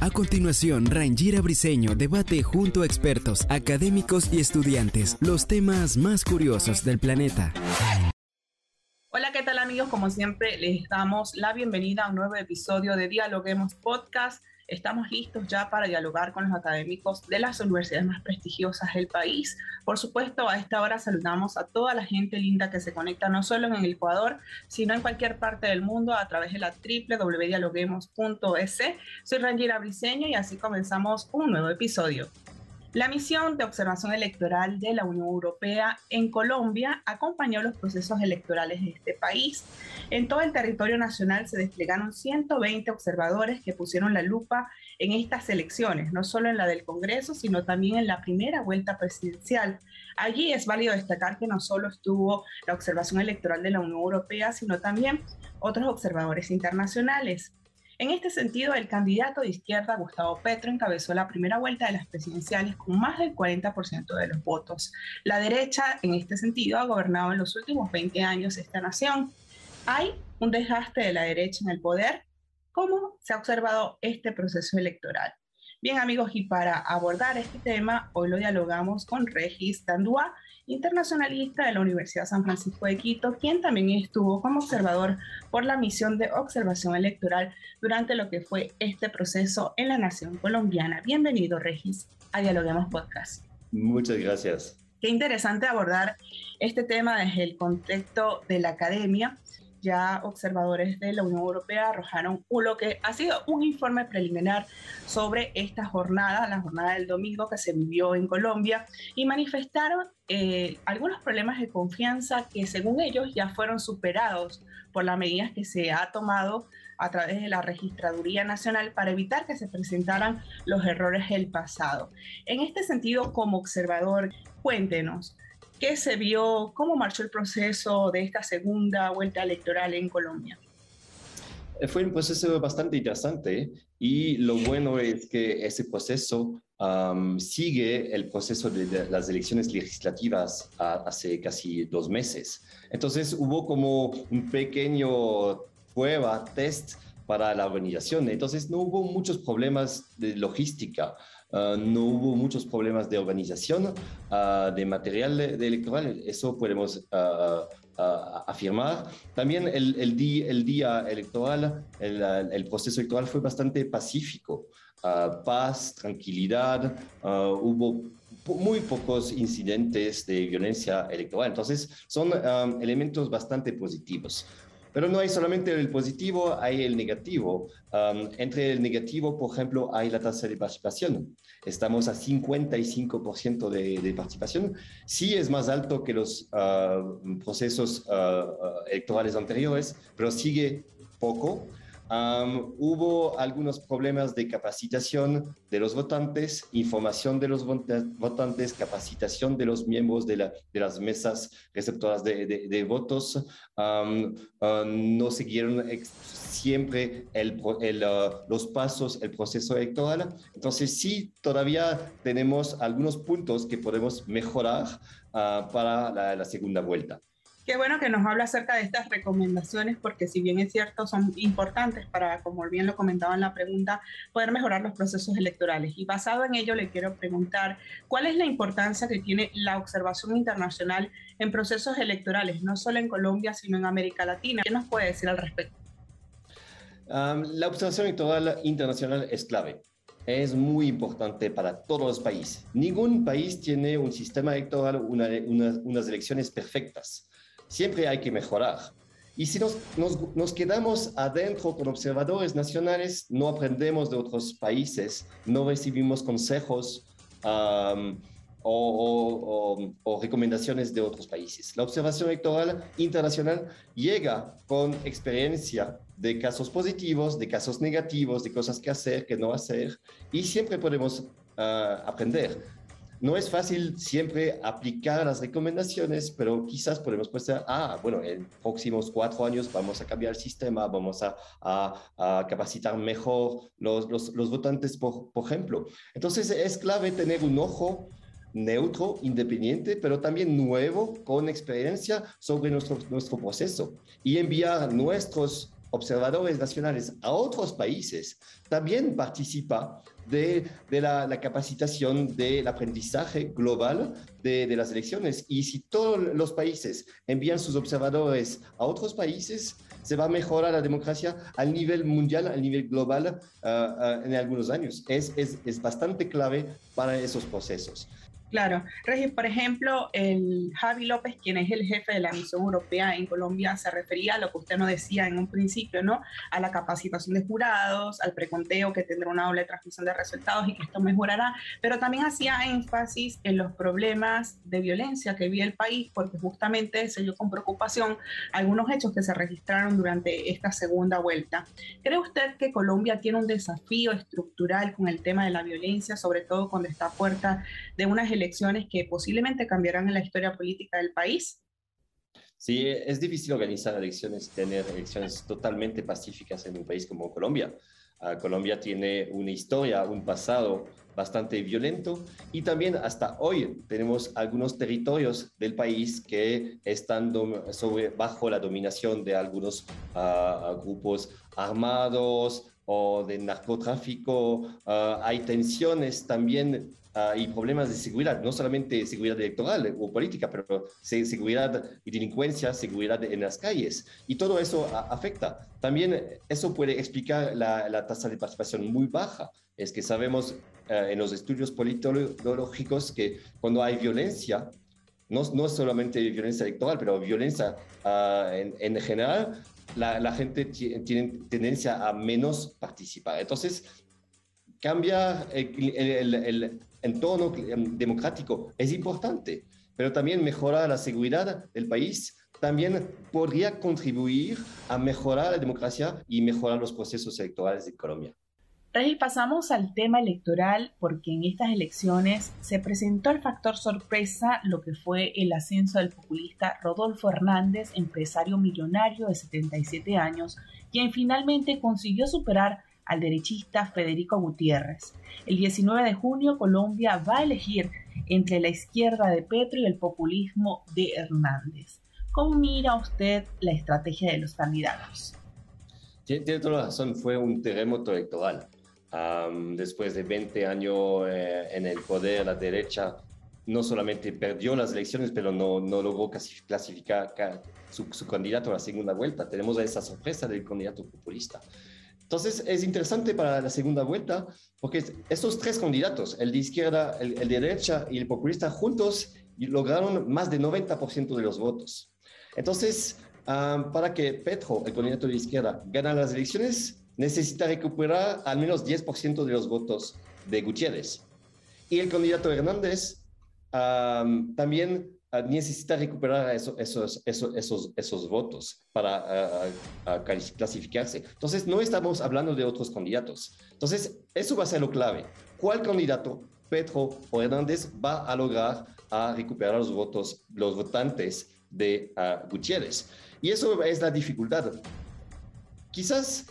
A continuación, Rangira Briseño debate junto a expertos, académicos y estudiantes los temas más curiosos del planeta. Hola, ¿qué tal amigos? Como siempre, les damos la bienvenida a un nuevo episodio de Dialoguemos Podcast estamos listos ya para dialogar con los académicos de las universidades más prestigiosas del país. Por supuesto, a esta hora saludamos a toda la gente linda que se conecta no solo en el Ecuador, sino en cualquier parte del mundo a través de la www.dialoguemos.es. Soy Rangira Briseño y así comenzamos un nuevo episodio. La misión de observación electoral de la Unión Europea en Colombia acompañó los procesos electorales de este país. En todo el territorio nacional se desplegaron 120 observadores que pusieron la lupa en estas elecciones, no solo en la del Congreso, sino también en la primera vuelta presidencial. Allí es válido destacar que no solo estuvo la observación electoral de la Unión Europea, sino también otros observadores internacionales. En este sentido, el candidato de izquierda, Gustavo Petro, encabezó la primera vuelta de las presidenciales con más del 40% de los votos. La derecha, en este sentido, ha gobernado en los últimos 20 años esta nación. Hay un desgaste de la derecha en el poder. ¿Cómo se ha observado este proceso electoral? Bien amigos, y para abordar este tema, hoy lo dialogamos con Regis Dandúa, internacionalista de la Universidad San Francisco de Quito, quien también estuvo como observador por la misión de observación electoral durante lo que fue este proceso en la nación colombiana. Bienvenido, Regis, a Dialoguemos Podcast. Muchas gracias. Qué interesante abordar este tema desde el contexto de la academia ya observadores de la Unión Europea arrojaron lo que ha sido un informe preliminar sobre esta jornada, la jornada del domingo que se vivió en Colombia, y manifestaron eh, algunos problemas de confianza que según ellos ya fueron superados por las medidas que se ha tomado a través de la Registraduría Nacional para evitar que se presentaran los errores del pasado. En este sentido, como observador, cuéntenos, ¿Qué se vio? ¿Cómo marchó el proceso de esta segunda vuelta electoral en Colombia? Eh, fue un proceso bastante interesante y lo bueno es que ese proceso sigue el proceso de, las elecciones legislativas hace casi dos meses. Entonces hubo como un pequeño prueba, test para la organización. Entonces no hubo muchos problemas de logística. Ah, no hubo muchos problemas de organización, ah, de material electoral, eso podemos ah, afirmar. También el, día electoral, el, proceso electoral fue bastante pacífico, paz, tranquilidad, hubo muy pocos incidentes de violencia electoral. Entonces, son elementos bastante positivos. Pero no hay solamente el positivo, hay el negativo. Um, entre el negativo, por ejemplo, hay la tasa de participación. Estamos a 55% de, de, participación. Sí es más alto que los uh, procesos uh, electorales anteriores, pero sigue poco hubo algunos problemas de capacitación de los votantes, información de los votantes, capacitación de los miembros de, la, de las mesas receptoras de, votos. no siguieron siempre el, el, uh, los pasos, el proceso electoral. Entonces sí, todavía tenemos algunos puntos que podemos mejorar uh, para la segunda vuelta. Qué bueno que nos habla acerca de estas recomendaciones, porque si bien es cierto, son importantes para, como bien lo comentaba en la pregunta, poder mejorar los procesos electorales. Y basado en ello, le quiero preguntar, ¿cuál es la importancia que tiene la observación internacional en procesos electorales, no solo en Colombia, sino en América Latina? ¿Qué nos puede decir al respecto? la observación electoral internacional es clave es muy importante para todos los países. Ningún país tiene un sistema electoral, unas elecciones perfectas siempre hay que mejorar. Y si nos, nos, quedamos adentro con observadores nacionales, no aprendemos de otros países, no recibimos consejos o, recomendaciones de otros países. La observación electoral internacional llega con experiencia de casos positivos, de casos negativos, de cosas que hacer, que no hacer, y siempre podemos ah, aprender. No es fácil siempre aplicar las recomendaciones, pero quizás podemos pensar, ah, bueno, en próximos cuatro años vamos a cambiar el sistema, vamos a, capacitar mejor los, los, votantes, por, ejemplo. Entonces es clave tener un ojo neutro, independiente, pero también nuevo, con experiencia sobre nuestro proceso y enviar nuestros observadores nacionales a otros países, también participa de, de la, capacitación del aprendizaje global de, de, las elecciones. Y si todos los países envían sus observadores a otros países, se va a mejorar la democracia al nivel mundial, al nivel global ah, ah, en algunos años. Es, es, es bastante clave para esos procesos. Claro. Regis, por ejemplo, el Javi López, quien es el jefe de la misión europea en Colombia, se refería a lo que usted nos decía en un principio, ¿no? A la capacitación de jurados, al preconteo que tendrá una doble transmisión de resultados y que esto mejorará, pero también hacía énfasis en los problemas de violencia que vive el país, porque justamente se dio con preocupación algunos hechos que se registraron durante esta segunda vuelta. ¿Cree usted que Colombia tiene un desafío estructural con el tema de la violencia, sobre todo cuando está a puerta de unas elecciones que posiblemente cambiarán en la historia política del país? Sí, es difícil organizar elecciones, tener elecciones totalmente pacíficas en un país como Colombia. Ah, Colombia tiene una historia, un pasado bastante violento y también hasta hoy tenemos algunos territorios del país que están bajo la dominación de algunos ah, grupos armados o de narcotráfico. Ah, hay tensiones también Ah, y problemas de seguridad, no solamente seguridad electoral o política, pero seguridad y delincuencia, seguridad en las calles. Y todo eso afecta. También eso puede explicar la, tasa de participación muy baja. Es que sabemos eh, en los estudios politológicos que cuando hay violencia, no, no solamente violencia electoral, pero violencia ah, en, en, general, la, la, gente tiene tendencia a menos participar. Entonces, cambia el, entorno democrático es importante, pero también mejorar la seguridad del país también podría contribuir a mejorar la democracia y mejorar los procesos electorales de Colombia. Pasamos al tema electoral porque en estas elecciones se presentó el factor sorpresa, lo que fue el ascenso del populista Rodolfo Hernández, empresario millonario de 77 años, quien finalmente consiguió superar al derechista Federico Gutiérrez. El 19 de junio Colombia va a elegir entre la izquierda de Petro y el populismo de Hernández. ¿Cómo mira usted la estrategia de los candidatos? Tiene, toda la razón, fue un terremoto electoral. después de 20 años eh, en el poder, la derecha no solamente perdió las elecciones, pero no, no logró clasificar su, su, candidato a la segunda vuelta. Tenemos esa sorpresa del candidato populista. Entonces, es interesante para la segunda vuelta porque estos tres candidatos, el de izquierda, el, de derecha y el populista, juntos lograron más del 90% de los votos. Entonces, para que Petro, el candidato de izquierda, gane las elecciones, necesita recuperar al menos 10% de los votos de Gutiérrez. Y el candidato Hernández también necesita recuperar esos, esos, esos, esos, votos para clasificarse. Entonces, no estamos hablando de otros candidatos. Entonces, eso va a ser lo clave. ¿Cuál candidato, Petro o Hernández, va a lograr a recuperar los votos, los votantes de Gutiérrez? Y eso es la dificultad. Quizás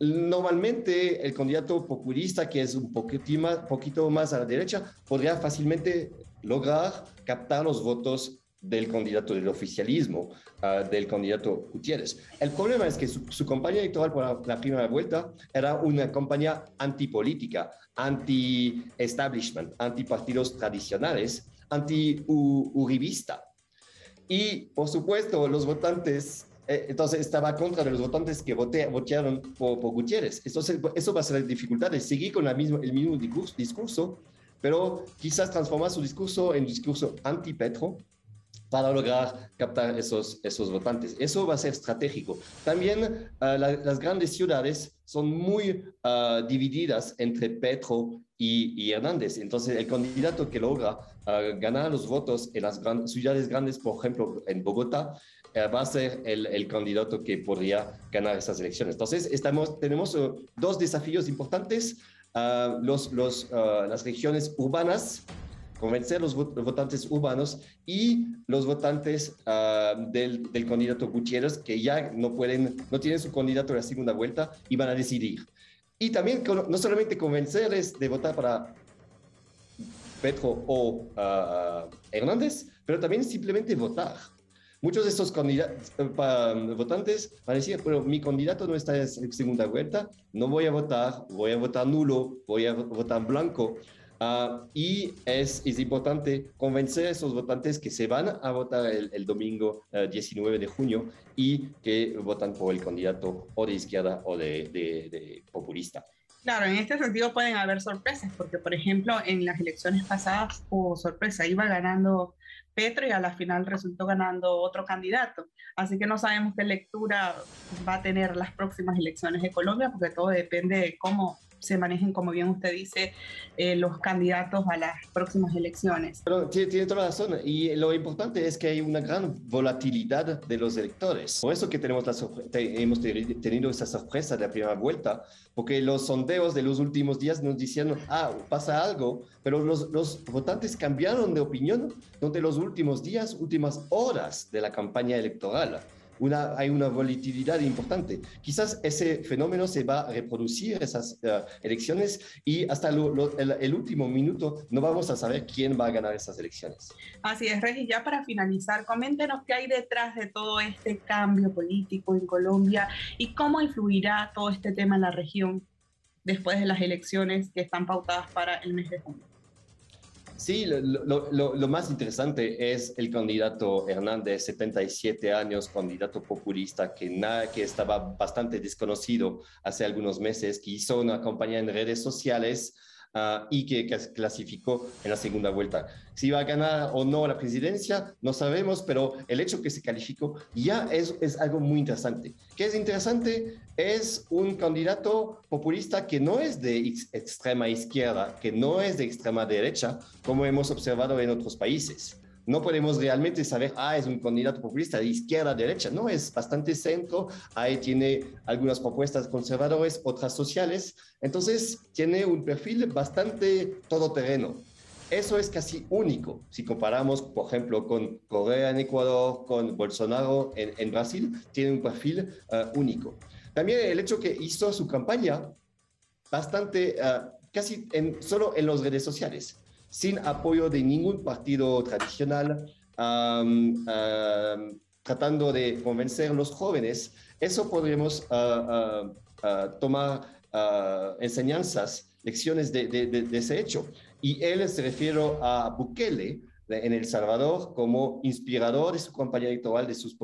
normalmente el candidato populista, que es un poquito más, poquito más a la derecha, podría fácilmente lograr captar los votos del candidato del oficialismo, ah, del candidato Gutiérrez. El problema es que su, campaña electoral por la, primera vuelta era una campaña antipolítica, anti-establishment, anti-partidos tradicionales, anti-uribista. Y, por supuesto, los votantes eh, entonces estaba contra de los votantes que votaron por, Gutiérrez. Entonces, eso va a ser la dificultad de seguir con la misma, el mismo discurso, pero quizás transformar su discurso en discurso anti-Petro, para lograr captar esos, esos votantes. Eso va a ser estratégico. También las grandes ciudades son muy divididas entre Petro y, Hernández. Entonces, el candidato que logra ganar los votos en las ciudades grandes, por ejemplo, en Bogotá, va a ser el, el, candidato que podría ganar esas elecciones. Entonces, estamos, tenemos dos desafíos importantes. Uh, los, los, uh, las regiones urbanas, convencer los votantes urbanos y los votantes uh, del, del, candidato Gutiérrez, que ya no pueden, no tienen su candidato en la segunda vuelta y van a decidir. Y también no solamente convencerles de votar para Petro o Hernández, pero también simplemente votar muchos de estos votantes decir, pero mi candidato no está en segunda vuelta, no voy a votar, voy a votar nulo, voy a votar blanco. Uh, y es, es, importante convencer a esos votantes que se van a votar el, domingo 19 eh, de junio y que votan por el candidato o de izquierda o de, de, de populista. Claro, en este sentido pueden haber sorpresas, porque por ejemplo en las elecciones pasadas hubo sorpresa, iba ganando Petro y a la final resultó ganando otro candidato. Así que no sabemos qué lectura va a tener las próximas elecciones de Colombia, porque todo depende de cómo se manejen, como bien usted dice, eh, los candidatos a las próximas elecciones. Pero tiene, tiene, toda la razón y lo importante es que hay una gran volatilidad de los electores. Por eso que tenemos la hemos tenido esa sorpresa de la primera vuelta, porque los sondeos de los últimos días nos decían, ah, pasa algo, pero los, los votantes cambiaron de opinión durante los últimos días, últimas horas de la campaña electoral una, hay una volatilidad importante. Quizás ese fenómeno se va a reproducir esas eh, elecciones y hasta el, último minuto no vamos a saber quién va a ganar esas elecciones. Así es, Regi. Ya para finalizar, coméntenos qué hay detrás de todo este cambio político en Colombia y cómo influirá todo este tema en la región después de las elecciones que están pautadas para el mes de junio. Sí, lo, más interesante es el candidato Hernández, 77 años, candidato populista que, nada, que estaba bastante desconocido hace algunos meses, que hizo una campaña en redes sociales Ah, y que, clasificó en la segunda vuelta. Si va a ganar o no la presidencia, no sabemos, pero el hecho que se calificó ya es, es algo muy interesante. ¿Qué es interesante? Es un candidato populista que no es de extrema izquierda, que no es de extrema derecha, como hemos observado en otros países no podemos realmente saber, ah, es un candidato populista de izquierda derecha. No, es bastante centro. Ahí tiene algunas propuestas conservadoras, otras sociales. Entonces, tiene un perfil bastante todoterreno. Eso es casi único. Si comparamos, por ejemplo, con Corea en Ecuador, con Bolsonaro en, Brasil, tiene un perfil eh, único. También el hecho que hizo su campaña bastante, eh, casi solo en las redes sociales sin apoyo de ningún partido tradicional, tratando de convencer a los jóvenes, eso podríamos ah, ah, tomar enseñanzas, lecciones de, de, ese hecho. Y él se refiere a Bukele, en El Salvador como inspirador de su campaña electoral, de su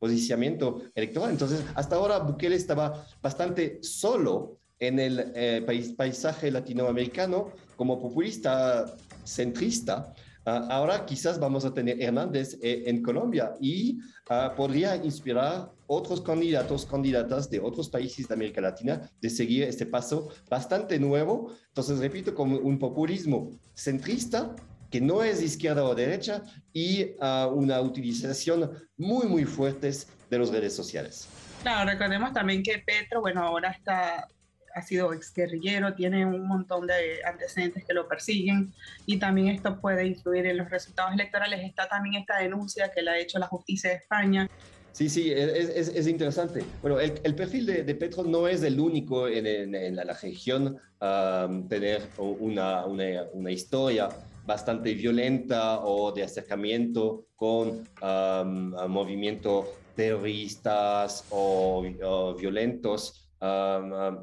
posicionamiento electoral. Entonces, hasta ahora Bukele estaba bastante solo en el eh, paisaje latinoamericano como populista centrista. Ah, ahora quizás vamos a tener Hernández eh, en Colombia y ah, podría inspirar otros candidatos, candidatas de otros países de América Latina de seguir este paso bastante nuevo. Entonces, repito, como un populismo centrista que no es izquierda o derecha y uh, una utilización muy, muy fuerte de las redes sociales. Claro, recordemos también que Petro, bueno, ahora está ha sido exguerrillero, tiene un montón de antecedentes que lo persiguen y también esto puede influir en los resultados electorales. Está también esta denuncia que le ha hecho la justicia de España. Sí, sí, es, es, interesante. Bueno, el, el perfil de, de, Petro no es el único en, en, la, región a tener una, una, una, historia bastante violenta o de acercamiento con um, movimientos terroristas o, o violentos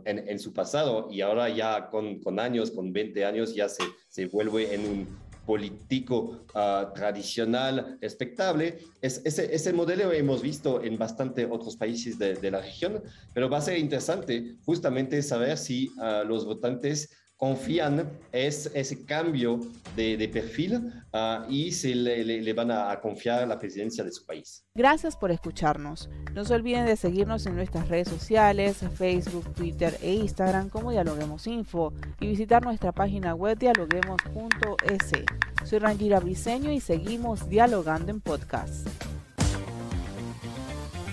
en, su pasado y ahora ya con, con, años, con 20 años, ya se, se vuelve en un político uh, tradicional respectable. Es, ese, ese, modelo hemos visto en bastante otros países de, de, la región, pero va a ser interesante justamente saber si uh, los votantes confían es ese cambio de, perfil ah, y se le, van a, confiar la presidencia de su país. Gracias por escucharnos. No se olviden de seguirnos en nuestras redes sociales, Facebook, Twitter e Instagram como Dialoguemos Info y visitar nuestra página web dialoguemos.es. Soy Rangira Briseño y seguimos dialogando en podcast.